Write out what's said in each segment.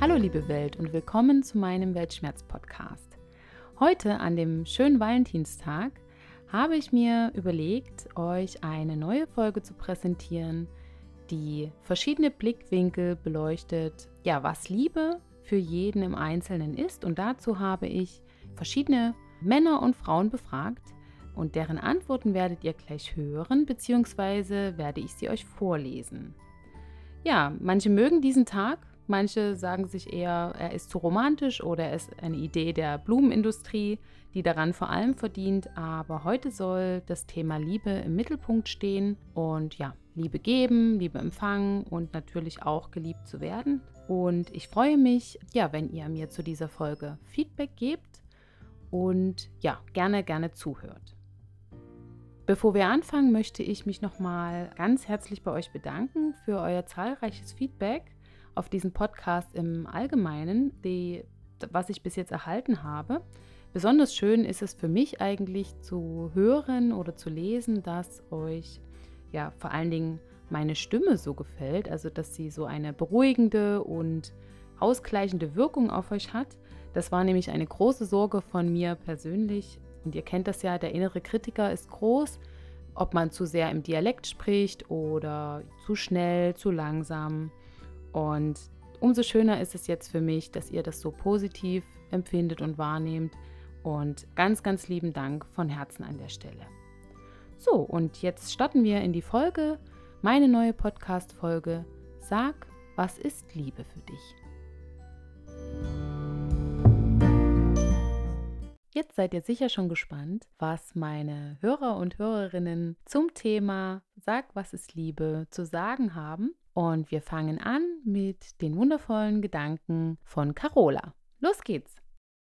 Hallo liebe Welt und willkommen zu meinem Weltschmerz-Podcast. Heute an dem schönen Valentinstag habe ich mir überlegt, euch eine neue Folge zu präsentieren, die verschiedene Blickwinkel beleuchtet, ja, was Liebe für jeden im Einzelnen ist. Und dazu habe ich verschiedene Männer und Frauen befragt und deren Antworten werdet ihr gleich hören, beziehungsweise werde ich sie euch vorlesen. Ja, manche mögen diesen Tag, Manche sagen sich eher, er ist zu romantisch oder er ist eine Idee der Blumenindustrie, die daran vor allem verdient. Aber heute soll das Thema Liebe im Mittelpunkt stehen und ja, Liebe geben, Liebe empfangen und natürlich auch geliebt zu werden. Und ich freue mich, ja, wenn ihr mir zu dieser Folge Feedback gebt und ja, gerne, gerne zuhört. Bevor wir anfangen, möchte ich mich nochmal ganz herzlich bei euch bedanken für euer zahlreiches Feedback auf diesen Podcast im Allgemeinen, die, was ich bis jetzt erhalten habe. Besonders schön ist es für mich eigentlich zu hören oder zu lesen, dass euch ja vor allen Dingen meine Stimme so gefällt, also dass sie so eine beruhigende und ausgleichende Wirkung auf euch hat. Das war nämlich eine große Sorge von mir persönlich. Und ihr kennt das ja, der innere Kritiker ist groß, ob man zu sehr im Dialekt spricht oder zu schnell, zu langsam. Und umso schöner ist es jetzt für mich, dass ihr das so positiv empfindet und wahrnehmt. Und ganz, ganz lieben Dank von Herzen an der Stelle. So, und jetzt starten wir in die Folge, meine neue Podcast-Folge. Sag, was ist Liebe für dich? Jetzt seid ihr sicher schon gespannt, was meine Hörer und Hörerinnen zum Thema Sag, was ist Liebe zu sagen haben. Und wir fangen an mit den wundervollen Gedanken von Carola. Los geht's.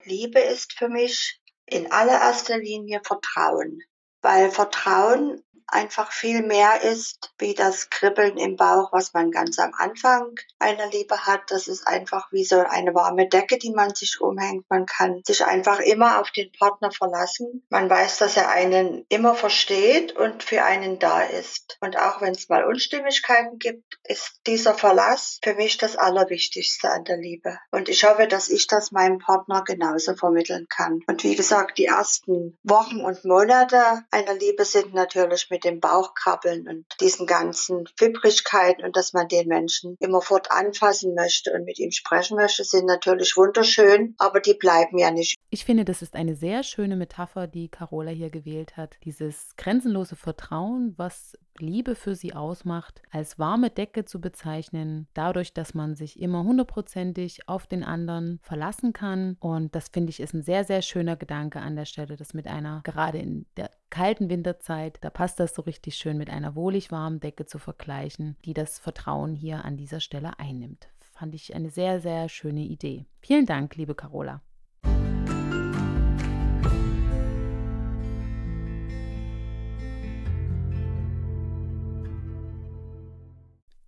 Liebe ist für mich in allererster Linie Vertrauen, weil Vertrauen einfach viel mehr ist, wie das Kribbeln im Bauch, was man ganz am Anfang einer Liebe hat. Das ist einfach wie so eine warme Decke, die man sich umhängt. Man kann sich einfach immer auf den Partner verlassen. Man weiß, dass er einen immer versteht und für einen da ist. Und auch wenn es mal Unstimmigkeiten gibt, ist dieser Verlass für mich das Allerwichtigste an der Liebe. Und ich hoffe, dass ich das meinem Partner genauso vermitteln kann. Und wie gesagt, die ersten Wochen und Monate einer Liebe sind natürlich mit dem Bauchkrabbeln und diesen ganzen Fibbrigkeiten und dass man den Menschen immerfort anfassen möchte und mit ihm sprechen möchte, sind natürlich wunderschön, aber die bleiben ja nicht. Ich finde, das ist eine sehr schöne Metapher, die Carola hier gewählt hat. Dieses grenzenlose Vertrauen, was Liebe für sie ausmacht, als warme Decke zu bezeichnen, dadurch, dass man sich immer hundertprozentig auf den anderen verlassen kann. Und das finde ich ist ein sehr, sehr schöner Gedanke an der Stelle, das mit einer, gerade in der kalten Winterzeit, da passt das so richtig schön mit einer wohlig warmen Decke zu vergleichen, die das Vertrauen hier an dieser Stelle einnimmt. Fand ich eine sehr, sehr schöne Idee. Vielen Dank, liebe Carola.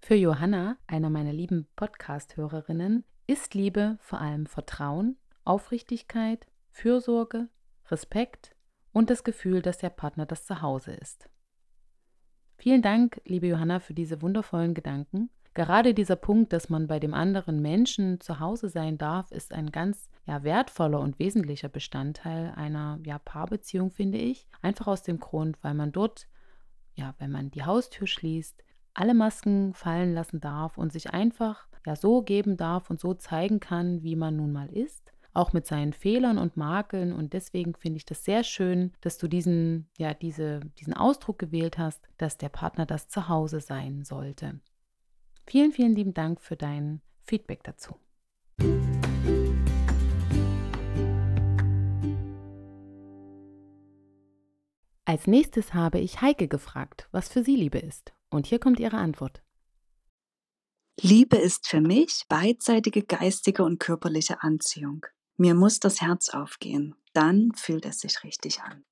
Für Johanna, einer meiner lieben Podcast-Hörerinnen, ist Liebe vor allem Vertrauen, Aufrichtigkeit, Fürsorge, Respekt und das Gefühl, dass der Partner das Zuhause ist. Vielen Dank, liebe Johanna, für diese wundervollen Gedanken. Gerade dieser Punkt, dass man bei dem anderen Menschen zu Hause sein darf, ist ein ganz ja, wertvoller und wesentlicher Bestandteil einer ja, Paarbeziehung, finde ich. Einfach aus dem Grund, weil man dort, ja, wenn man die Haustür schließt, alle Masken fallen lassen darf und sich einfach ja so geben darf und so zeigen kann, wie man nun mal ist, auch mit seinen Fehlern und Makeln und deswegen finde ich das sehr schön, dass du diesen ja diese diesen Ausdruck gewählt hast, dass der Partner das Zuhause sein sollte. Vielen vielen lieben Dank für dein Feedback dazu. Als nächstes habe ich Heike gefragt, was für sie Liebe ist. Und hier kommt ihre Antwort. Liebe ist für mich beidseitige geistige und körperliche Anziehung. Mir muss das Herz aufgehen, dann fühlt es sich richtig an.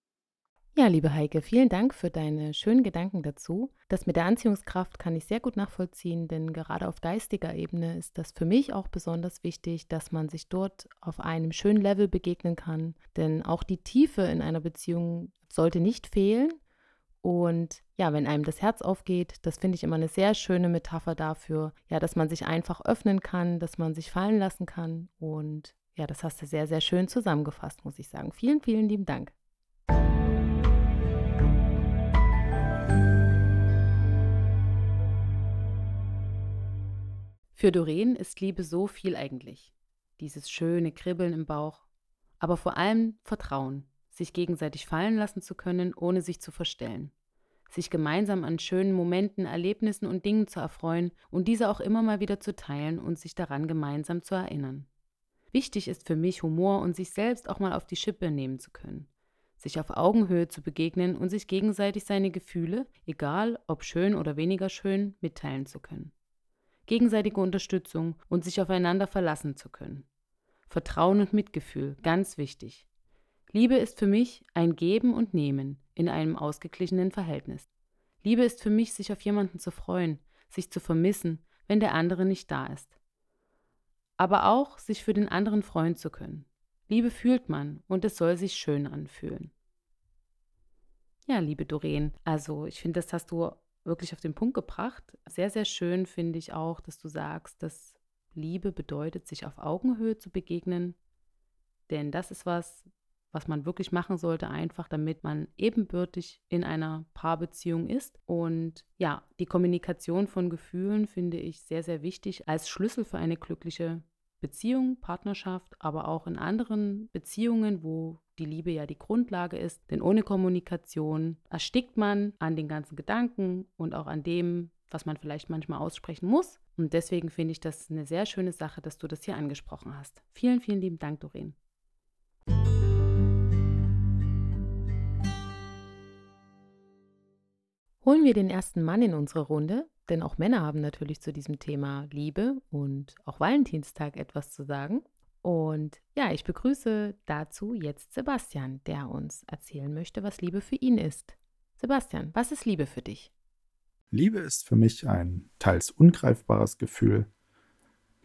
Ja, liebe Heike, vielen Dank für deine schönen Gedanken dazu. Das mit der Anziehungskraft kann ich sehr gut nachvollziehen, denn gerade auf geistiger Ebene ist das für mich auch besonders wichtig, dass man sich dort auf einem schönen Level begegnen kann. Denn auch die Tiefe in einer Beziehung sollte nicht fehlen. Und ja, wenn einem das Herz aufgeht, das finde ich immer eine sehr schöne Metapher dafür, ja, dass man sich einfach öffnen kann, dass man sich fallen lassen kann. Und ja, das hast du sehr, sehr schön zusammengefasst, muss ich sagen. Vielen, vielen lieben Dank. Für Doreen ist Liebe so viel eigentlich. Dieses schöne Kribbeln im Bauch, aber vor allem Vertrauen, sich gegenseitig fallen lassen zu können, ohne sich zu verstellen. Sich gemeinsam an schönen Momenten, Erlebnissen und Dingen zu erfreuen und diese auch immer mal wieder zu teilen und sich daran gemeinsam zu erinnern. Wichtig ist für mich Humor und sich selbst auch mal auf die Schippe nehmen zu können. Sich auf Augenhöhe zu begegnen und sich gegenseitig seine Gefühle, egal ob schön oder weniger schön, mitteilen zu können gegenseitige Unterstützung und sich aufeinander verlassen zu können. Vertrauen und Mitgefühl, ganz wichtig. Liebe ist für mich ein Geben und Nehmen in einem ausgeglichenen Verhältnis. Liebe ist für mich, sich auf jemanden zu freuen, sich zu vermissen, wenn der andere nicht da ist. Aber auch, sich für den anderen freuen zu können. Liebe fühlt man und es soll sich schön anfühlen. Ja, liebe Doreen, also ich finde, das hast du wirklich auf den Punkt gebracht. Sehr, sehr schön finde ich auch, dass du sagst, dass Liebe bedeutet, sich auf Augenhöhe zu begegnen. Denn das ist was, was man wirklich machen sollte, einfach damit man ebenbürtig in einer Paarbeziehung ist. Und ja, die Kommunikation von Gefühlen finde ich sehr, sehr wichtig als Schlüssel für eine glückliche Beziehung, Partnerschaft, aber auch in anderen Beziehungen, wo die Liebe ja die Grundlage ist. Denn ohne Kommunikation erstickt man an den ganzen Gedanken und auch an dem, was man vielleicht manchmal aussprechen muss. Und deswegen finde ich das eine sehr schöne Sache, dass du das hier angesprochen hast. Vielen, vielen lieben Dank, Doreen. Holen wir den ersten Mann in unsere Runde, denn auch Männer haben natürlich zu diesem Thema Liebe und auch Valentinstag etwas zu sagen. Und ja, ich begrüße dazu jetzt Sebastian, der uns erzählen möchte, was Liebe für ihn ist. Sebastian, was ist Liebe für dich? Liebe ist für mich ein teils ungreifbares Gefühl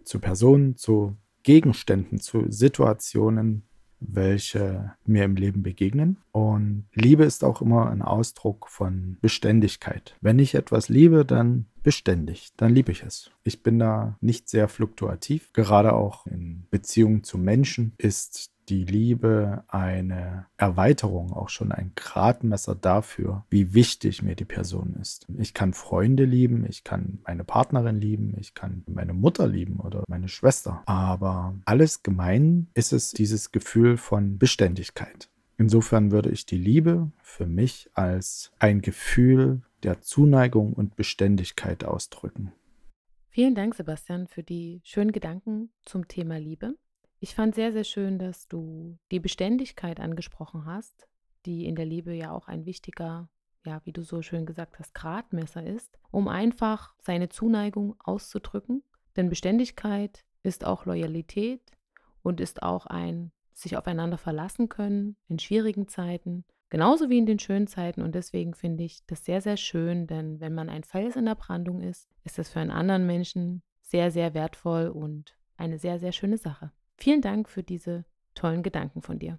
zu Personen, zu Gegenständen, zu Situationen, welche mir im Leben begegnen. Und Liebe ist auch immer ein Ausdruck von Beständigkeit. Wenn ich etwas liebe, dann beständig, dann liebe ich es. Ich bin da nicht sehr fluktuativ. Gerade auch in Beziehungen zu Menschen ist die Liebe eine Erweiterung, auch schon ein Gradmesser dafür, wie wichtig mir die Person ist. Ich kann Freunde lieben, ich kann meine Partnerin lieben, ich kann meine Mutter lieben oder meine Schwester. Aber alles gemein ist es dieses Gefühl von Beständigkeit. Insofern würde ich die Liebe für mich als ein Gefühl der Zuneigung und Beständigkeit ausdrücken. Vielen Dank, Sebastian, für die schönen Gedanken zum Thema Liebe. Ich fand sehr, sehr schön, dass du die Beständigkeit angesprochen hast, die in der Liebe ja auch ein wichtiger, ja, wie du so schön gesagt hast, Gradmesser ist, um einfach seine Zuneigung auszudrücken. Denn Beständigkeit ist auch Loyalität und ist auch ein sich aufeinander verlassen können in schwierigen Zeiten, genauso wie in den schönen Zeiten. Und deswegen finde ich das sehr, sehr schön, denn wenn man ein Fels in der Brandung ist, ist das für einen anderen Menschen sehr, sehr wertvoll und eine sehr, sehr schöne Sache. Vielen Dank für diese tollen Gedanken von dir.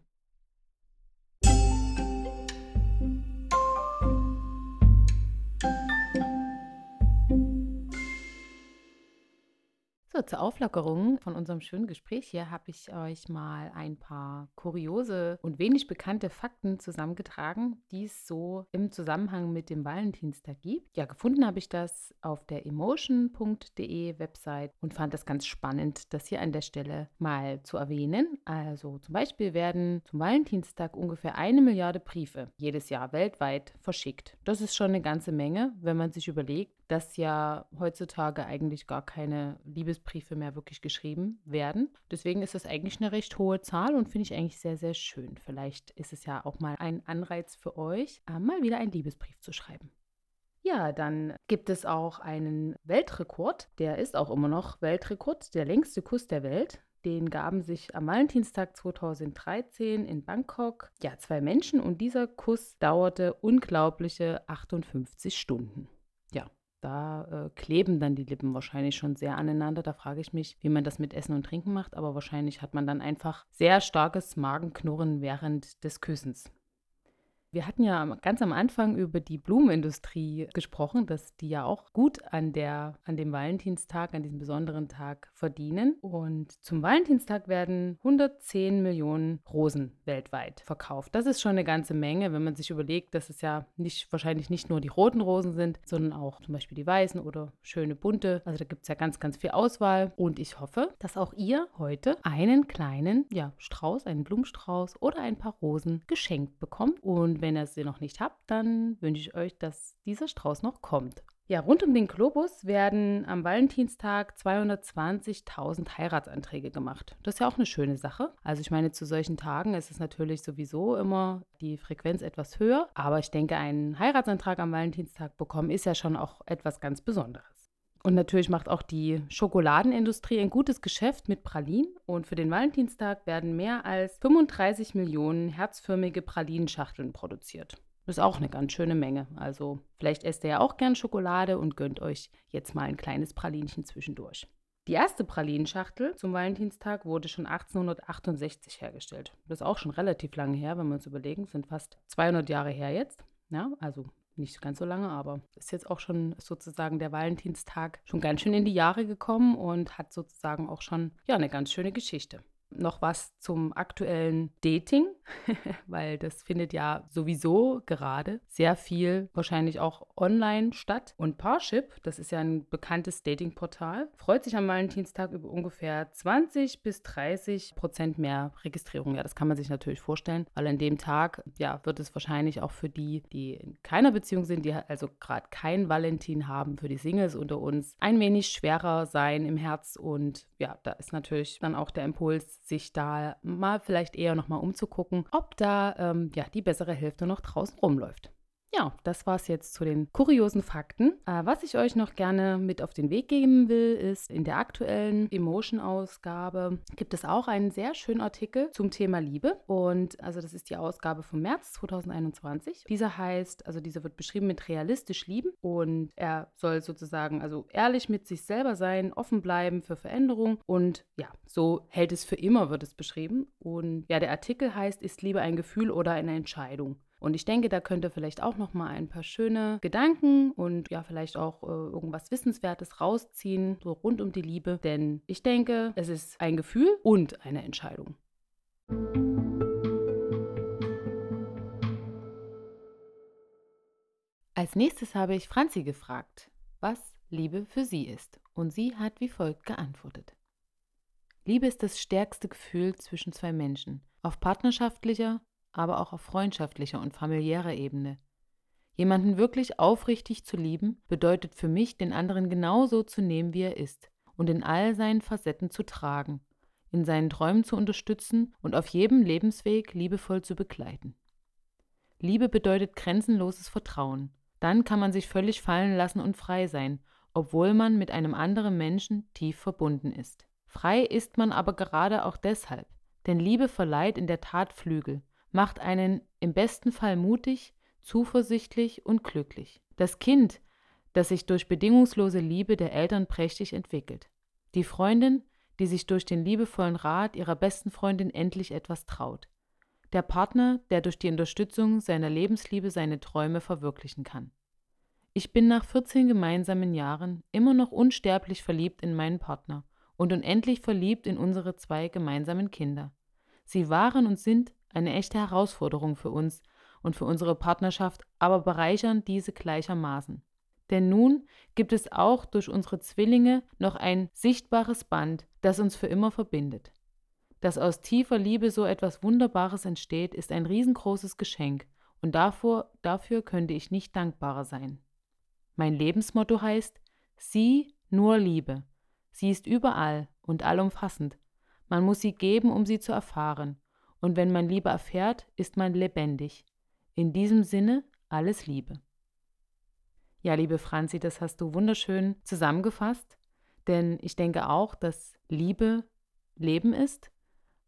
So, zur Auflockerung von unserem schönen Gespräch hier habe ich euch mal ein paar kuriose und wenig bekannte Fakten zusammengetragen, die es so im Zusammenhang mit dem Valentinstag gibt. Ja, gefunden habe ich das auf der emotion.de Website und fand das ganz spannend, das hier an der Stelle mal zu erwähnen. Also zum Beispiel werden zum Valentinstag ungefähr eine Milliarde Briefe jedes Jahr weltweit verschickt. Das ist schon eine ganze Menge, wenn man sich überlegt, dass ja heutzutage eigentlich gar keine Liebesbriefe mehr wirklich geschrieben werden. Deswegen ist das eigentlich eine recht hohe Zahl und finde ich eigentlich sehr, sehr schön. Vielleicht ist es ja auch mal ein Anreiz für euch, äh, mal wieder einen Liebesbrief zu schreiben. Ja, dann gibt es auch einen Weltrekord. Der ist auch immer noch Weltrekord, der längste Kuss der Welt. Den gaben sich am Valentinstag 2013 in Bangkok ja zwei Menschen und dieser Kuss dauerte unglaubliche 58 Stunden. Da äh, kleben dann die Lippen wahrscheinlich schon sehr aneinander. Da frage ich mich, wie man das mit Essen und Trinken macht, aber wahrscheinlich hat man dann einfach sehr starkes Magenknurren während des Küssens. Wir hatten ja ganz am Anfang über die Blumenindustrie gesprochen, dass die ja auch gut an, der, an dem Valentinstag, an diesem besonderen Tag verdienen. Und zum Valentinstag werden 110 Millionen Rosen weltweit verkauft. Das ist schon eine ganze Menge, wenn man sich überlegt, dass es ja nicht, wahrscheinlich nicht nur die roten Rosen sind, sondern auch zum Beispiel die weißen oder schöne bunte. Also da gibt es ja ganz, ganz viel Auswahl. Und ich hoffe, dass auch ihr heute einen kleinen ja, Strauß, einen Blumenstrauß oder ein paar Rosen geschenkt bekommt. Und wenn ihr sie noch nicht habt, dann wünsche ich euch, dass dieser Strauß noch kommt. Ja, rund um den Globus werden am Valentinstag 220.000 Heiratsanträge gemacht. Das ist ja auch eine schöne Sache. Also ich meine, zu solchen Tagen ist es natürlich sowieso immer die Frequenz etwas höher. Aber ich denke, einen Heiratsantrag am Valentinstag bekommen ist ja schon auch etwas ganz Besonderes. Und natürlich macht auch die Schokoladenindustrie ein gutes Geschäft mit Pralinen. Und für den Valentinstag werden mehr als 35 Millionen herzförmige Pralinenschachteln produziert. Das ist auch eine ganz schöne Menge. Also vielleicht esst ihr ja auch gern Schokolade und gönnt euch jetzt mal ein kleines Pralinchen zwischendurch. Die erste Pralinenschachtel zum Valentinstag wurde schon 1868 hergestellt. Das ist auch schon relativ lange her, wenn wir uns überlegen, sind fast 200 Jahre her jetzt. Ja, also nicht ganz so lange, aber ist jetzt auch schon sozusagen der Valentinstag schon ganz schön in die Jahre gekommen und hat sozusagen auch schon ja eine ganz schöne Geschichte noch was zum aktuellen Dating, weil das findet ja sowieso gerade sehr viel wahrscheinlich auch online statt. Und Parship, das ist ja ein bekanntes Datingportal, freut sich am Valentinstag über ungefähr 20 bis 30 Prozent mehr Registrierung. Ja, das kann man sich natürlich vorstellen, weil an dem Tag ja wird es wahrscheinlich auch für die, die in keiner Beziehung sind, die also gerade kein Valentin haben, für die Singles unter uns ein wenig schwerer sein im Herz und ja, da ist natürlich dann auch der Impuls sich da mal vielleicht eher nochmal umzugucken, ob da ähm, ja die bessere Hälfte noch draußen rumläuft. Ja, das war es jetzt zu den kuriosen Fakten. Äh, was ich euch noch gerne mit auf den Weg geben will, ist, in der aktuellen Emotion-Ausgabe gibt es auch einen sehr schönen Artikel zum Thema Liebe. Und also das ist die Ausgabe vom März 2021. Dieser heißt, also dieser wird beschrieben mit realistisch lieben und er soll sozusagen also ehrlich mit sich selber sein, offen bleiben für Veränderung und ja, so hält es für immer, wird es beschrieben. Und ja, der Artikel heißt, ist Liebe ein Gefühl oder eine Entscheidung? Und ich denke, da könnte vielleicht auch noch mal ein paar schöne Gedanken und ja, vielleicht auch äh, irgendwas Wissenswertes rausziehen, so rund um die Liebe. Denn ich denke, es ist ein Gefühl und eine Entscheidung. Als nächstes habe ich Franzi gefragt, was Liebe für sie ist. Und sie hat wie folgt geantwortet. Liebe ist das stärkste Gefühl zwischen zwei Menschen, auf partnerschaftlicher, aber auch auf freundschaftlicher und familiärer Ebene. Jemanden wirklich aufrichtig zu lieben, bedeutet für mich, den anderen genauso zu nehmen, wie er ist und in all seinen Facetten zu tragen, in seinen Träumen zu unterstützen und auf jedem Lebensweg liebevoll zu begleiten. Liebe bedeutet grenzenloses Vertrauen. Dann kann man sich völlig fallen lassen und frei sein, obwohl man mit einem anderen Menschen tief verbunden ist. Frei ist man aber gerade auch deshalb, denn Liebe verleiht in der Tat Flügel, macht einen im besten Fall mutig, zuversichtlich und glücklich. Das Kind, das sich durch bedingungslose Liebe der Eltern prächtig entwickelt. Die Freundin, die sich durch den liebevollen Rat ihrer besten Freundin endlich etwas traut. Der Partner, der durch die Unterstützung seiner Lebensliebe seine Träume verwirklichen kann. Ich bin nach 14 gemeinsamen Jahren immer noch unsterblich verliebt in meinen Partner und unendlich verliebt in unsere zwei gemeinsamen Kinder. Sie waren und sind eine echte Herausforderung für uns und für unsere Partnerschaft, aber bereichern diese gleichermaßen. Denn nun gibt es auch durch unsere Zwillinge noch ein sichtbares Band, das uns für immer verbindet. Dass aus tiefer Liebe so etwas Wunderbares entsteht, ist ein riesengroßes Geschenk, und davor, dafür könnte ich nicht dankbarer sein. Mein Lebensmotto heißt, sie nur Liebe. Sie ist überall und allumfassend. Man muss sie geben, um sie zu erfahren. Und wenn man Liebe erfährt, ist man lebendig. In diesem Sinne alles Liebe. Ja, liebe Franzi, das hast du wunderschön zusammengefasst, denn ich denke auch, dass Liebe Leben ist,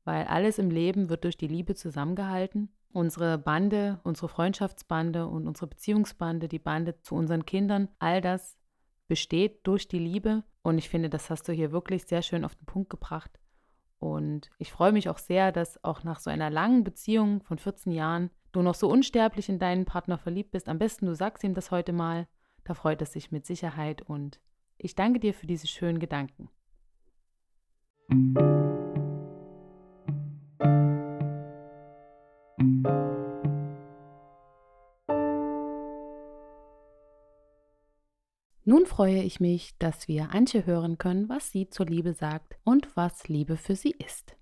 weil alles im Leben wird durch die Liebe zusammengehalten. Unsere Bande, unsere Freundschaftsbande und unsere Beziehungsbande, die Bande zu unseren Kindern, all das besteht durch die Liebe. Und ich finde, das hast du hier wirklich sehr schön auf den Punkt gebracht. Und ich freue mich auch sehr, dass auch nach so einer langen Beziehung von 14 Jahren, du noch so unsterblich in deinen Partner verliebt bist, am besten du sagst ihm das heute mal. Da freut es sich mit Sicherheit und ich danke dir für diese schönen Gedanken. Nun freue ich mich, dass wir Antje hören können, was sie zur Liebe sagt und was Liebe für sie ist.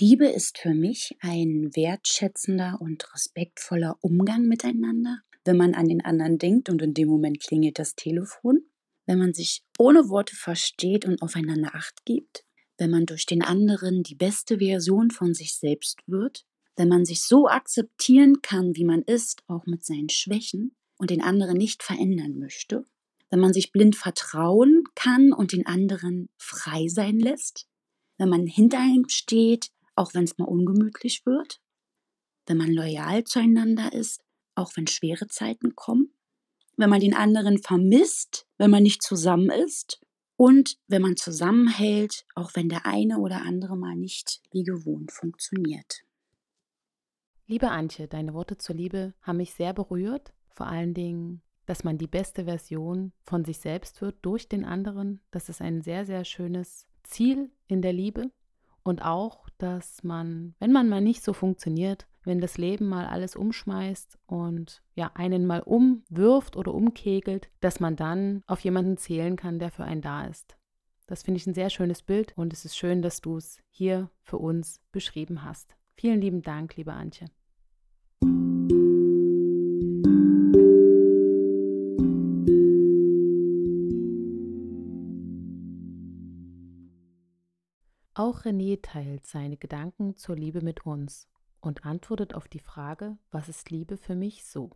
Liebe ist für mich ein wertschätzender und respektvoller Umgang miteinander, wenn man an den anderen denkt und in dem Moment klingelt das Telefon, wenn man sich ohne Worte versteht und aufeinander acht gibt, wenn man durch den anderen die beste Version von sich selbst wird, wenn man sich so akzeptieren kann, wie man ist, auch mit seinen Schwächen und den anderen nicht verändern möchte, wenn man sich blind vertrauen kann und den anderen frei sein lässt, wenn man hinter ihm steht, auch wenn es mal ungemütlich wird, wenn man loyal zueinander ist, auch wenn schwere Zeiten kommen, wenn man den anderen vermisst, wenn man nicht zusammen ist und wenn man zusammenhält, auch wenn der eine oder andere mal nicht wie gewohnt funktioniert. Liebe Antje, deine Worte zur Liebe haben mich sehr berührt, vor allen Dingen dass man die beste Version von sich selbst wird durch den anderen. Das ist ein sehr, sehr schönes Ziel in der Liebe. Und auch, dass man, wenn man mal nicht so funktioniert, wenn das Leben mal alles umschmeißt und ja, einen mal umwirft oder umkegelt, dass man dann auf jemanden zählen kann, der für einen da ist. Das finde ich ein sehr schönes Bild und es ist schön, dass du es hier für uns beschrieben hast. Vielen lieben Dank, liebe Antje. Auch René teilt seine Gedanken zur Liebe mit uns und antwortet auf die Frage, was ist Liebe für mich so?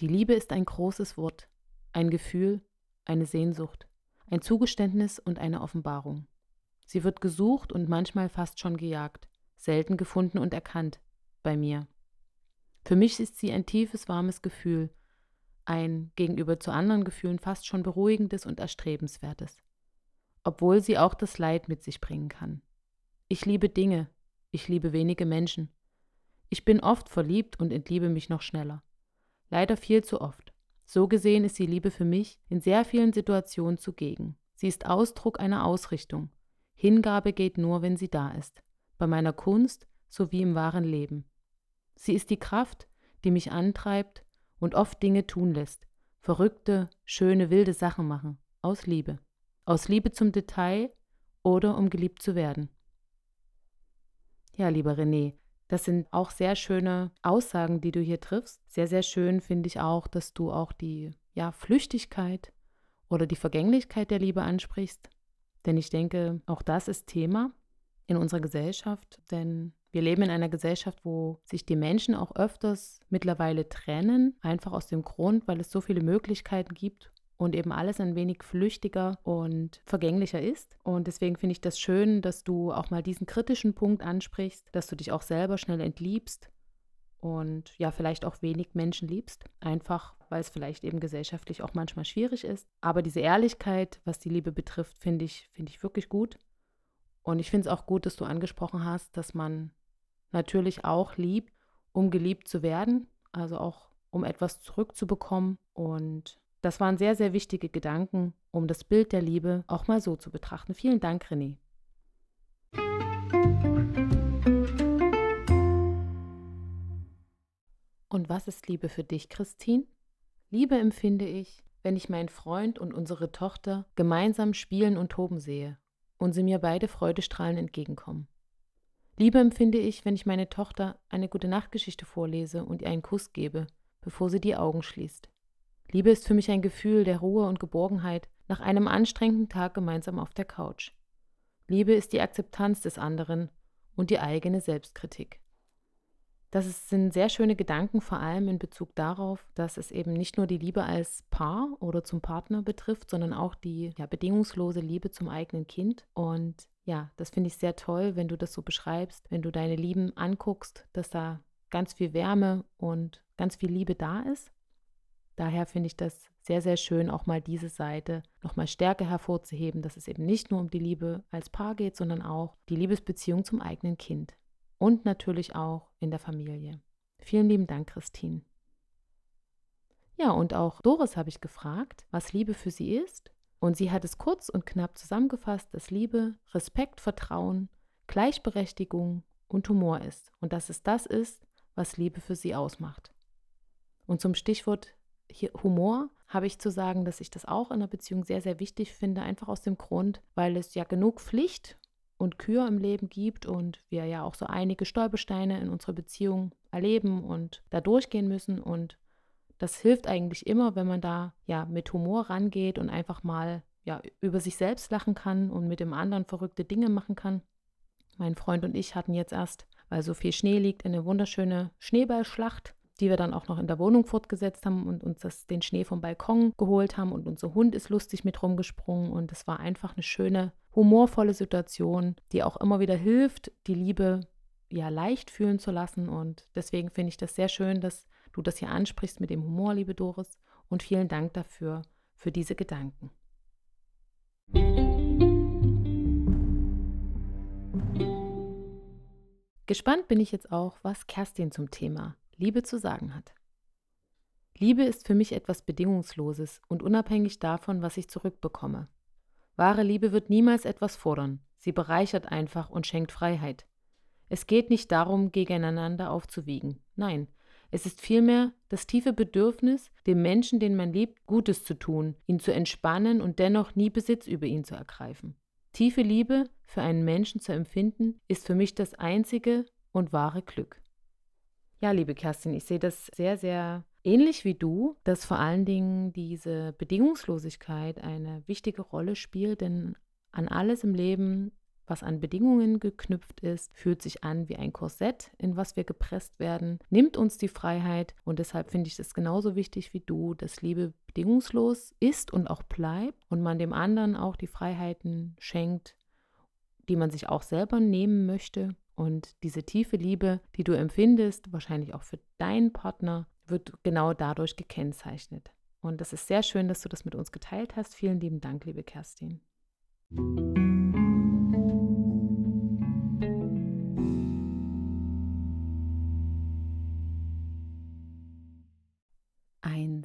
Die Liebe ist ein großes Wort, ein Gefühl, eine Sehnsucht, ein Zugeständnis und eine Offenbarung. Sie wird gesucht und manchmal fast schon gejagt, selten gefunden und erkannt, bei mir. Für mich ist sie ein tiefes, warmes Gefühl, ein gegenüber zu anderen Gefühlen fast schon beruhigendes und erstrebenswertes obwohl sie auch das Leid mit sich bringen kann. Ich liebe Dinge, ich liebe wenige Menschen. Ich bin oft verliebt und entliebe mich noch schneller. Leider viel zu oft. So gesehen ist die Liebe für mich in sehr vielen Situationen zugegen. Sie ist Ausdruck einer Ausrichtung. Hingabe geht nur, wenn sie da ist. Bei meiner Kunst sowie im wahren Leben. Sie ist die Kraft, die mich antreibt und oft Dinge tun lässt. Verrückte, schöne, wilde Sachen machen. Aus Liebe. Aus Liebe zum Detail oder um geliebt zu werden. Ja, lieber René, das sind auch sehr schöne Aussagen, die du hier triffst. Sehr, sehr schön finde ich auch, dass du auch die ja, Flüchtigkeit oder die Vergänglichkeit der Liebe ansprichst. Denn ich denke, auch das ist Thema in unserer Gesellschaft, denn wir leben in einer Gesellschaft, wo sich die Menschen auch öfters mittlerweile trennen, einfach aus dem Grund, weil es so viele Möglichkeiten gibt und eben alles ein wenig flüchtiger und vergänglicher ist. Und deswegen finde ich das schön, dass du auch mal diesen kritischen Punkt ansprichst, dass du dich auch selber schnell entliebst und ja, vielleicht auch wenig Menschen liebst, einfach weil es vielleicht eben gesellschaftlich auch manchmal schwierig ist. Aber diese Ehrlichkeit, was die Liebe betrifft, finde ich, finde ich wirklich gut. Und ich finde es auch gut, dass du angesprochen hast, dass man natürlich auch liebt, um geliebt zu werden, also auch um etwas zurückzubekommen. Und das waren sehr, sehr wichtige Gedanken, um das Bild der Liebe auch mal so zu betrachten. Vielen Dank, René. Und was ist Liebe für dich, Christine? Liebe empfinde ich, wenn ich meinen Freund und unsere Tochter gemeinsam spielen und toben sehe und sie mir beide freudestrahlend entgegenkommen. Liebe empfinde ich, wenn ich meine Tochter eine gute Nachtgeschichte vorlese und ihr einen Kuss gebe, bevor sie die Augen schließt. Liebe ist für mich ein Gefühl der Ruhe und Geborgenheit nach einem anstrengenden Tag gemeinsam auf der Couch. Liebe ist die Akzeptanz des anderen und die eigene Selbstkritik. Das sind sehr schöne Gedanken, vor allem in Bezug darauf, dass es eben nicht nur die Liebe als Paar oder zum Partner betrifft, sondern auch die ja, bedingungslose Liebe zum eigenen Kind. Und ja, das finde ich sehr toll, wenn du das so beschreibst, wenn du deine Lieben anguckst, dass da ganz viel Wärme und ganz viel Liebe da ist. Daher finde ich das sehr, sehr schön, auch mal diese Seite nochmal stärker hervorzuheben, dass es eben nicht nur um die Liebe als Paar geht, sondern auch die Liebesbeziehung zum eigenen Kind und natürlich auch in der Familie. Vielen lieben Dank, Christine. Ja, und auch Doris habe ich gefragt, was Liebe für sie ist. Und sie hat es kurz und knapp zusammengefasst, dass Liebe Respekt, Vertrauen, Gleichberechtigung und Humor ist. Und dass es das ist, was Liebe für sie ausmacht. Und zum Stichwort Humor habe ich zu sagen, dass ich das auch in einer Beziehung sehr, sehr wichtig finde, einfach aus dem Grund, weil es ja genug Pflicht und Kür im Leben gibt und wir ja auch so einige Stolpersteine in unserer Beziehung erleben und da durchgehen müssen und das hilft eigentlich immer, wenn man da ja mit Humor rangeht und einfach mal ja über sich selbst lachen kann und mit dem anderen verrückte Dinge machen kann. Mein Freund und ich hatten jetzt erst, weil so viel Schnee liegt, eine wunderschöne Schneeballschlacht, die wir dann auch noch in der Wohnung fortgesetzt haben und uns das, den Schnee vom Balkon geholt haben und unser Hund ist lustig mit rumgesprungen und es war einfach eine schöne, humorvolle Situation, die auch immer wieder hilft, die Liebe ja leicht fühlen zu lassen und deswegen finde ich das sehr schön, dass du das hier ansprichst mit dem Humor, liebe Doris und vielen Dank dafür, für diese Gedanken. Gespannt bin ich jetzt auch, was Kerstin zum Thema Liebe zu sagen hat. Liebe ist für mich etwas Bedingungsloses und unabhängig davon, was ich zurückbekomme. Wahre Liebe wird niemals etwas fordern, sie bereichert einfach und schenkt Freiheit. Es geht nicht darum, gegeneinander aufzuwiegen. Nein, es ist vielmehr das tiefe Bedürfnis, dem Menschen, den man liebt, Gutes zu tun, ihn zu entspannen und dennoch nie Besitz über ihn zu ergreifen. Tiefe Liebe für einen Menschen zu empfinden, ist für mich das einzige und wahre Glück. Ja, liebe Kerstin, ich sehe das sehr, sehr ähnlich wie du, dass vor allen Dingen diese Bedingungslosigkeit eine wichtige Rolle spielt, denn an alles im Leben was an Bedingungen geknüpft ist, fühlt sich an wie ein Korsett, in was wir gepresst werden, nimmt uns die Freiheit und deshalb finde ich es genauso wichtig wie du, dass Liebe bedingungslos ist und auch bleibt und man dem anderen auch die Freiheiten schenkt, die man sich auch selber nehmen möchte. Und diese tiefe Liebe, die du empfindest, wahrscheinlich auch für deinen Partner, wird genau dadurch gekennzeichnet. Und das ist sehr schön, dass du das mit uns geteilt hast. Vielen lieben Dank, liebe Kerstin.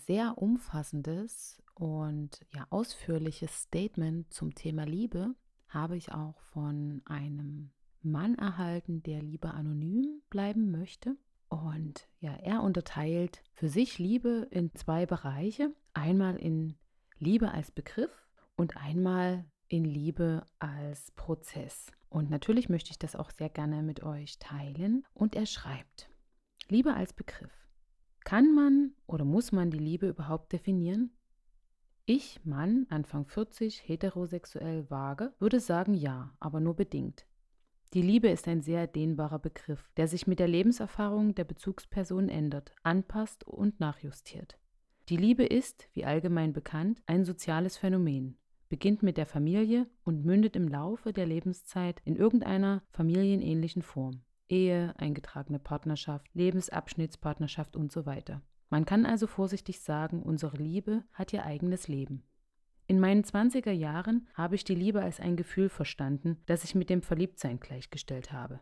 sehr umfassendes und ja ausführliches Statement zum Thema Liebe habe ich auch von einem Mann erhalten, der lieber anonym bleiben möchte. Und ja, er unterteilt für sich Liebe in zwei Bereiche. Einmal in Liebe als Begriff und einmal in Liebe als Prozess. Und natürlich möchte ich das auch sehr gerne mit euch teilen. Und er schreibt, Liebe als Begriff. Kann man oder muss man die Liebe überhaupt definieren? Ich, Mann, Anfang 40, heterosexuell vage, würde sagen ja, aber nur bedingt. Die Liebe ist ein sehr dehnbarer Begriff, der sich mit der Lebenserfahrung der Bezugsperson ändert, anpasst und nachjustiert. Die Liebe ist, wie allgemein bekannt, ein soziales Phänomen, beginnt mit der Familie und mündet im Laufe der Lebenszeit in irgendeiner familienähnlichen Form. Ehe, eingetragene Partnerschaft, Lebensabschnittspartnerschaft und so weiter. Man kann also vorsichtig sagen, unsere Liebe hat ihr eigenes Leben. In meinen 20er Jahren habe ich die Liebe als ein Gefühl verstanden, das ich mit dem Verliebtsein gleichgestellt habe.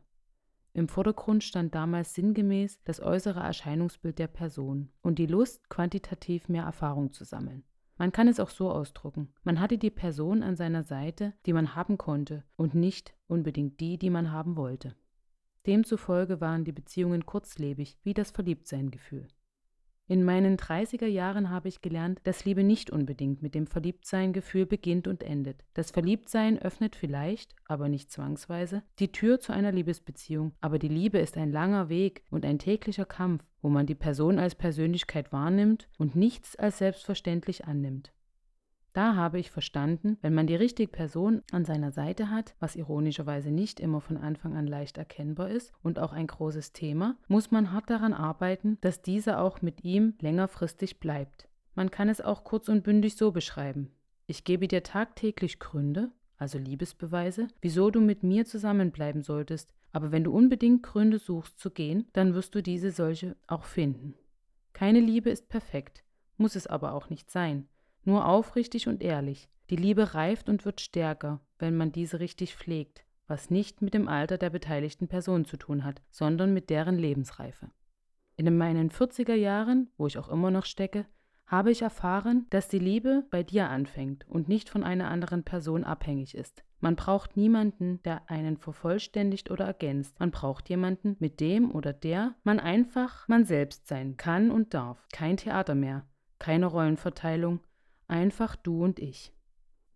Im Vordergrund stand damals sinngemäß das äußere Erscheinungsbild der Person und die Lust, quantitativ mehr Erfahrung zu sammeln. Man kann es auch so ausdrücken. Man hatte die Person an seiner Seite, die man haben konnte, und nicht unbedingt die, die man haben wollte. Demzufolge waren die Beziehungen kurzlebig, wie das Verliebtsein-Gefühl. In meinen 30er Jahren habe ich gelernt, dass Liebe nicht unbedingt mit dem Verliebtsein-Gefühl beginnt und endet. Das Verliebtsein öffnet vielleicht, aber nicht zwangsweise, die Tür zu einer Liebesbeziehung, aber die Liebe ist ein langer Weg und ein täglicher Kampf, wo man die Person als Persönlichkeit wahrnimmt und nichts als selbstverständlich annimmt. Da habe ich verstanden, wenn man die richtige Person an seiner Seite hat, was ironischerweise nicht immer von Anfang an leicht erkennbar ist und auch ein großes Thema, muss man hart daran arbeiten, dass dieser auch mit ihm längerfristig bleibt. Man kann es auch kurz und bündig so beschreiben. Ich gebe dir tagtäglich Gründe, also Liebesbeweise, wieso du mit mir zusammenbleiben solltest, aber wenn du unbedingt Gründe suchst zu gehen, dann wirst du diese solche auch finden. Keine Liebe ist perfekt, muss es aber auch nicht sein nur aufrichtig und ehrlich. Die Liebe reift und wird stärker, wenn man diese richtig pflegt, was nicht mit dem Alter der beteiligten Person zu tun hat, sondern mit deren Lebensreife. In meinen 40er Jahren, wo ich auch immer noch stecke, habe ich erfahren, dass die Liebe bei dir anfängt und nicht von einer anderen Person abhängig ist. Man braucht niemanden, der einen vervollständigt oder ergänzt. Man braucht jemanden, mit dem oder der man einfach man selbst sein kann und darf. Kein Theater mehr, keine Rollenverteilung, einfach du und ich.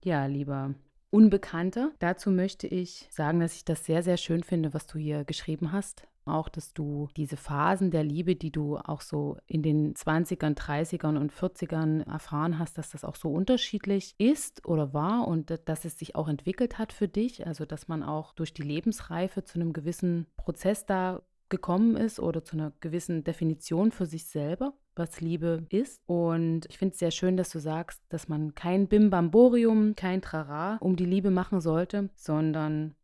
Ja, lieber Unbekannter, dazu möchte ich sagen, dass ich das sehr, sehr schön finde, was du hier geschrieben hast auch, dass du diese Phasen der Liebe, die du auch so in den 20ern, 30ern und 40ern erfahren hast, dass das auch so unterschiedlich ist oder war und dass es sich auch entwickelt hat für dich. Also, dass man auch durch die Lebensreife zu einem gewissen Prozess da gekommen ist oder zu einer gewissen Definition für sich selber, was Liebe ist. Und ich finde es sehr schön, dass du sagst, dass man kein Bimbamborium, kein Trara um die Liebe machen sollte, sondern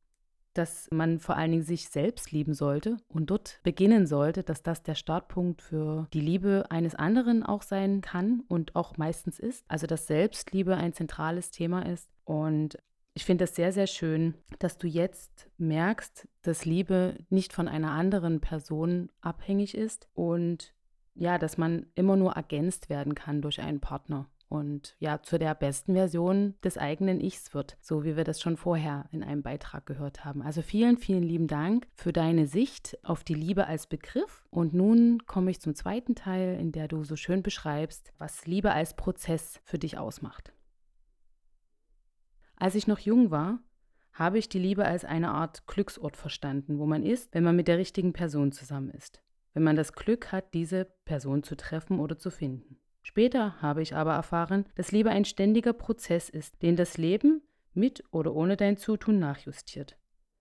dass man vor allen Dingen sich selbst lieben sollte und dort beginnen sollte, dass das der Startpunkt für die Liebe eines anderen auch sein kann und auch meistens ist. Also dass Selbstliebe ein zentrales Thema ist. Und ich finde es sehr, sehr schön, dass du jetzt merkst, dass Liebe nicht von einer anderen Person abhängig ist und ja, dass man immer nur ergänzt werden kann durch einen Partner und ja zu der besten Version des eigenen Ichs wird, so wie wir das schon vorher in einem Beitrag gehört haben. Also vielen, vielen lieben Dank für deine Sicht auf die Liebe als Begriff. Und nun komme ich zum zweiten Teil, in der du so schön beschreibst, was Liebe als Prozess für dich ausmacht. Als ich noch jung war, habe ich die Liebe als eine Art Glücksort verstanden, wo man ist, wenn man mit der richtigen Person zusammen ist. Wenn man das Glück hat, diese Person zu treffen oder zu finden. Später habe ich aber erfahren, dass Liebe ein ständiger Prozess ist, den das Leben mit oder ohne dein Zutun nachjustiert.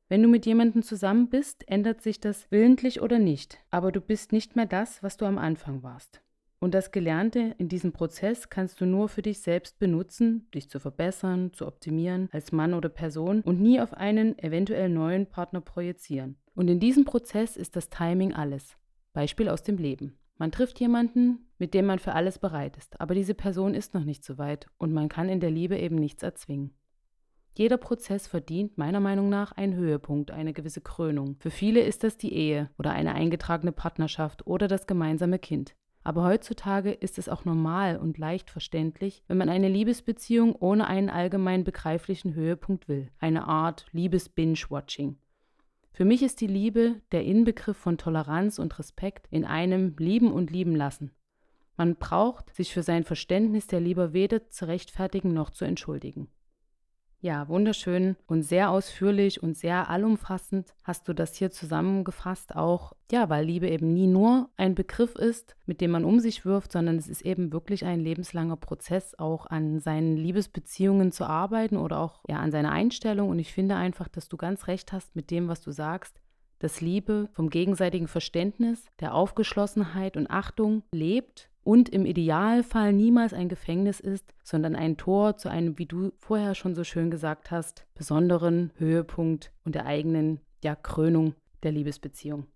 Wenn du mit jemandem zusammen bist, ändert sich das willentlich oder nicht, aber du bist nicht mehr das, was du am Anfang warst. Und das Gelernte in diesem Prozess kannst du nur für dich selbst benutzen, dich zu verbessern, zu optimieren als Mann oder Person und nie auf einen eventuell neuen Partner projizieren. Und in diesem Prozess ist das Timing alles. Beispiel aus dem Leben. Man trifft jemanden, mit dem man für alles bereit ist, aber diese Person ist noch nicht so weit und man kann in der Liebe eben nichts erzwingen. Jeder Prozess verdient meiner Meinung nach einen Höhepunkt, eine gewisse Krönung. Für viele ist das die Ehe oder eine eingetragene Partnerschaft oder das gemeinsame Kind. Aber heutzutage ist es auch normal und leicht verständlich, wenn man eine Liebesbeziehung ohne einen allgemein begreiflichen Höhepunkt will. Eine Art Liebes-Binge-Watching. Für mich ist die Liebe der Inbegriff von Toleranz und Respekt in einem Lieben und Lieben lassen. Man braucht sich für sein Verständnis der Liebe weder zu rechtfertigen noch zu entschuldigen. Ja, wunderschön und sehr ausführlich und sehr allumfassend hast du das hier zusammengefasst, auch ja, weil Liebe eben nie nur ein Begriff ist, mit dem man um sich wirft, sondern es ist eben wirklich ein lebenslanger Prozess, auch an seinen Liebesbeziehungen zu arbeiten oder auch ja an seiner Einstellung. Und ich finde einfach, dass du ganz recht hast mit dem, was du sagst, dass Liebe vom gegenseitigen Verständnis, der Aufgeschlossenheit und Achtung lebt und im Idealfall niemals ein Gefängnis ist, sondern ein Tor zu einem, wie du vorher schon so schön gesagt hast, besonderen Höhepunkt und der eigenen ja, Krönung der Liebesbeziehung.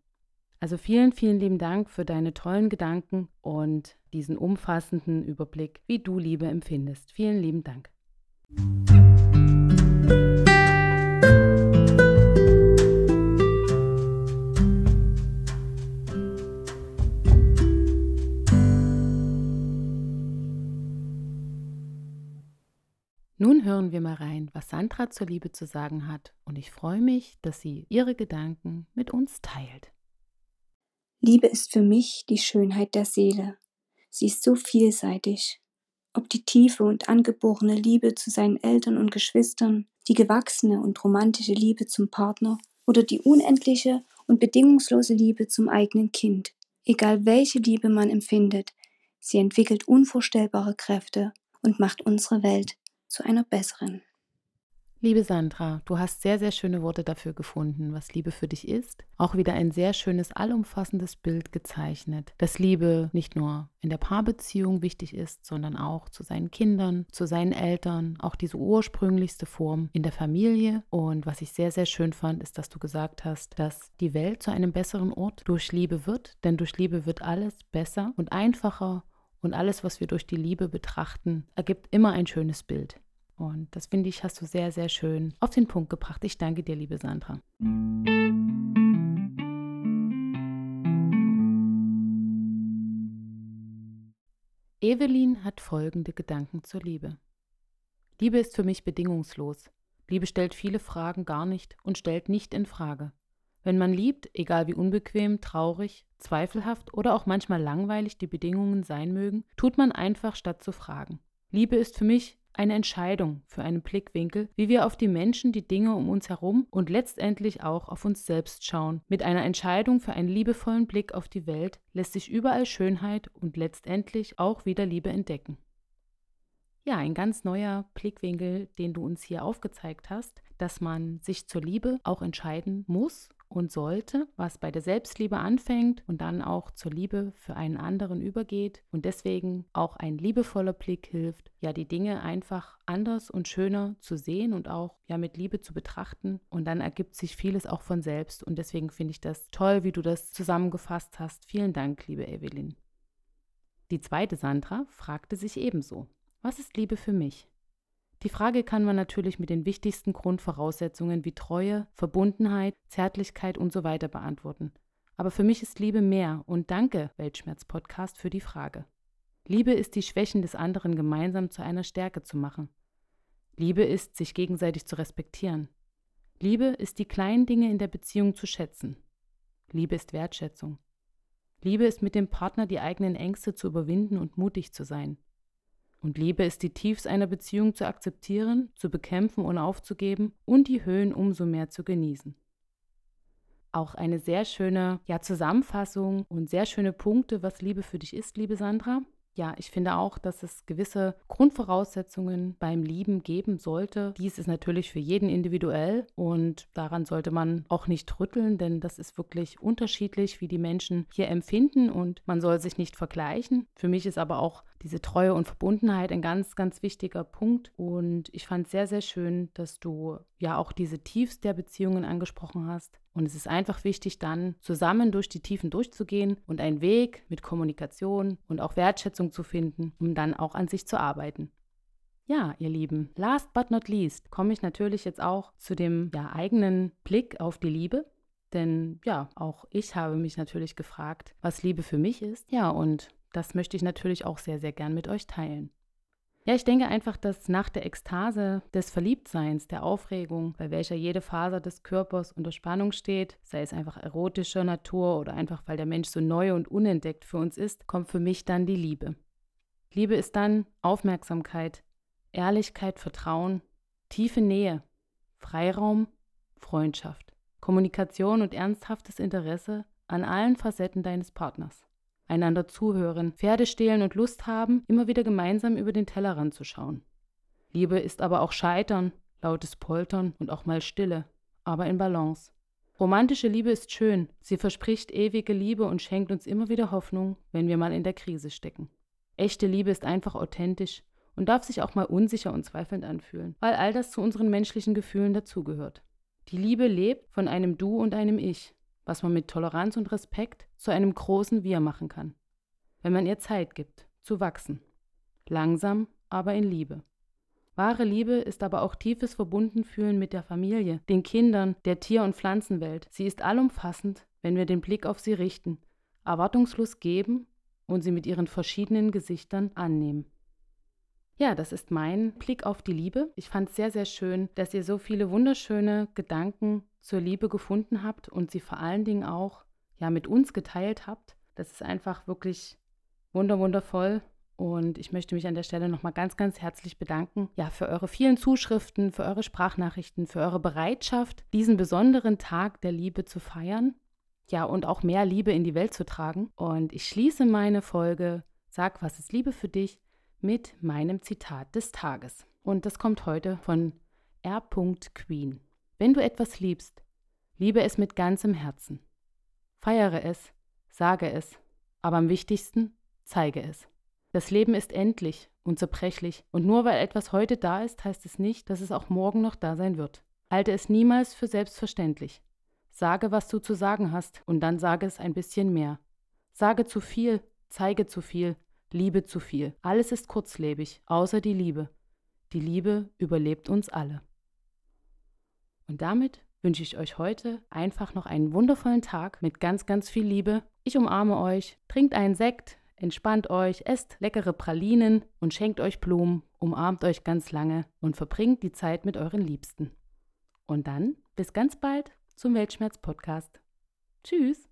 Also vielen, vielen lieben Dank für deine tollen Gedanken und diesen umfassenden Überblick, wie du Liebe empfindest. Vielen lieben Dank. Nun hören wir mal rein, was Sandra zur Liebe zu sagen hat, und ich freue mich, dass sie ihre Gedanken mit uns teilt. Liebe ist für mich die Schönheit der Seele. Sie ist so vielseitig. Ob die tiefe und angeborene Liebe zu seinen Eltern und Geschwistern, die gewachsene und romantische Liebe zum Partner oder die unendliche und bedingungslose Liebe zum eigenen Kind. Egal welche Liebe man empfindet, sie entwickelt unvorstellbare Kräfte und macht unsere Welt zu einer besseren. Liebe Sandra, du hast sehr, sehr schöne Worte dafür gefunden, was Liebe für dich ist. Auch wieder ein sehr schönes, allumfassendes Bild gezeichnet, dass Liebe nicht nur in der Paarbeziehung wichtig ist, sondern auch zu seinen Kindern, zu seinen Eltern, auch diese ursprünglichste Form in der Familie. Und was ich sehr, sehr schön fand, ist, dass du gesagt hast, dass die Welt zu einem besseren Ort durch Liebe wird, denn durch Liebe wird alles besser und einfacher und alles, was wir durch die Liebe betrachten, ergibt immer ein schönes Bild. Und das finde ich, hast du sehr, sehr schön auf den Punkt gebracht. Ich danke dir, liebe Sandra. Evelyn hat folgende Gedanken zur Liebe. Liebe ist für mich bedingungslos. Liebe stellt viele Fragen gar nicht und stellt nicht in Frage. Wenn man liebt, egal wie unbequem, traurig, zweifelhaft oder auch manchmal langweilig die Bedingungen sein mögen, tut man einfach statt zu fragen. Liebe ist für mich eine Entscheidung für einen Blickwinkel, wie wir auf die Menschen, die Dinge um uns herum und letztendlich auch auf uns selbst schauen. Mit einer Entscheidung für einen liebevollen Blick auf die Welt lässt sich überall Schönheit und letztendlich auch wieder Liebe entdecken. Ja, ein ganz neuer Blickwinkel, den du uns hier aufgezeigt hast, dass man sich zur Liebe auch entscheiden muss und sollte, was bei der Selbstliebe anfängt und dann auch zur Liebe für einen anderen übergeht und deswegen auch ein liebevoller Blick hilft, ja die Dinge einfach anders und schöner zu sehen und auch ja mit Liebe zu betrachten und dann ergibt sich vieles auch von selbst und deswegen finde ich das toll, wie du das zusammengefasst hast. Vielen Dank, liebe Evelyn. Die zweite Sandra fragte sich ebenso, was ist Liebe für mich? Die Frage kann man natürlich mit den wichtigsten Grundvoraussetzungen wie Treue, Verbundenheit, Zärtlichkeit und so weiter beantworten. Aber für mich ist Liebe mehr und danke, Weltschmerz-Podcast, für die Frage. Liebe ist die Schwächen des anderen gemeinsam zu einer Stärke zu machen. Liebe ist, sich gegenseitig zu respektieren. Liebe ist die kleinen Dinge in der Beziehung zu schätzen. Liebe ist Wertschätzung. Liebe ist mit dem Partner die eigenen Ängste zu überwinden und mutig zu sein. Und Liebe ist die Tiefs einer Beziehung zu akzeptieren, zu bekämpfen und aufzugeben und die Höhen umso mehr zu genießen. Auch eine sehr schöne ja, Zusammenfassung und sehr schöne Punkte, was Liebe für dich ist, liebe Sandra. Ja, ich finde auch, dass es gewisse Grundvoraussetzungen beim Lieben geben sollte. Dies ist natürlich für jeden individuell und daran sollte man auch nicht rütteln, denn das ist wirklich unterschiedlich, wie die Menschen hier empfinden und man soll sich nicht vergleichen. Für mich ist aber auch diese Treue und Verbundenheit ein ganz, ganz wichtiger Punkt. Und ich fand sehr, sehr schön, dass du ja auch diese Tiefs der Beziehungen angesprochen hast. Und es ist einfach wichtig, dann zusammen durch die Tiefen durchzugehen und einen Weg mit Kommunikation und auch Wertschätzung zu finden, um dann auch an sich zu arbeiten. Ja, ihr Lieben, last but not least komme ich natürlich jetzt auch zu dem ja, eigenen Blick auf die Liebe. Denn ja, auch ich habe mich natürlich gefragt, was Liebe für mich ist. Ja, und das möchte ich natürlich auch sehr, sehr gern mit euch teilen. Ja, ich denke einfach, dass nach der Ekstase des Verliebtseins, der Aufregung, bei welcher jede Faser des Körpers unter Spannung steht, sei es einfach erotischer Natur oder einfach weil der Mensch so neu und unentdeckt für uns ist, kommt für mich dann die Liebe. Liebe ist dann Aufmerksamkeit, Ehrlichkeit, Vertrauen, tiefe Nähe, Freiraum, Freundschaft, Kommunikation und ernsthaftes Interesse an allen Facetten deines Partners einander zuhören, Pferde stehlen und Lust haben, immer wieder gemeinsam über den Tellerrand zu schauen. Liebe ist aber auch Scheitern, lautes Poltern und auch mal Stille, aber in Balance. Romantische Liebe ist schön, sie verspricht ewige Liebe und schenkt uns immer wieder Hoffnung, wenn wir mal in der Krise stecken. Echte Liebe ist einfach authentisch und darf sich auch mal unsicher und zweifelnd anfühlen, weil all das zu unseren menschlichen Gefühlen dazugehört. Die Liebe lebt von einem Du und einem Ich, was man mit Toleranz und Respekt zu einem großen Wir machen kann. Wenn man ihr Zeit gibt, zu wachsen. Langsam, aber in Liebe. Wahre Liebe ist aber auch tiefes Verbundenfühlen mit der Familie, den Kindern, der Tier- und Pflanzenwelt. Sie ist allumfassend, wenn wir den Blick auf sie richten, erwartungslos geben und sie mit ihren verschiedenen Gesichtern annehmen. Ja, das ist mein Blick auf die Liebe. Ich fand es sehr, sehr schön, dass ihr so viele wunderschöne Gedanken zur Liebe gefunden habt und sie vor allen Dingen auch ja mit uns geteilt habt. Das ist einfach wirklich wunderwundervoll und ich möchte mich an der Stelle nochmal ganz, ganz herzlich bedanken, ja, für eure vielen Zuschriften, für eure Sprachnachrichten, für eure Bereitschaft, diesen besonderen Tag der Liebe zu feiern. Ja, und auch mehr Liebe in die Welt zu tragen. Und ich schließe meine Folge Sag, was ist Liebe für dich? mit meinem Zitat des Tages. Und das kommt heute von R. Queen. Wenn du etwas liebst, liebe es mit ganzem Herzen. Feiere es, sage es, aber am wichtigsten, zeige es. Das Leben ist endlich und zerbrechlich, und nur weil etwas heute da ist, heißt es nicht, dass es auch morgen noch da sein wird. Halte es niemals für selbstverständlich. Sage, was du zu sagen hast, und dann sage es ein bisschen mehr. Sage zu viel, zeige zu viel, liebe zu viel. Alles ist kurzlebig, außer die Liebe. Die Liebe überlebt uns alle. Und damit wünsche ich euch heute einfach noch einen wundervollen Tag mit ganz, ganz viel Liebe. Ich umarme euch, trinkt einen Sekt, entspannt euch, esst leckere Pralinen und schenkt euch Blumen, umarmt euch ganz lange und verbringt die Zeit mit euren Liebsten. Und dann bis ganz bald zum Weltschmerz-Podcast. Tschüss!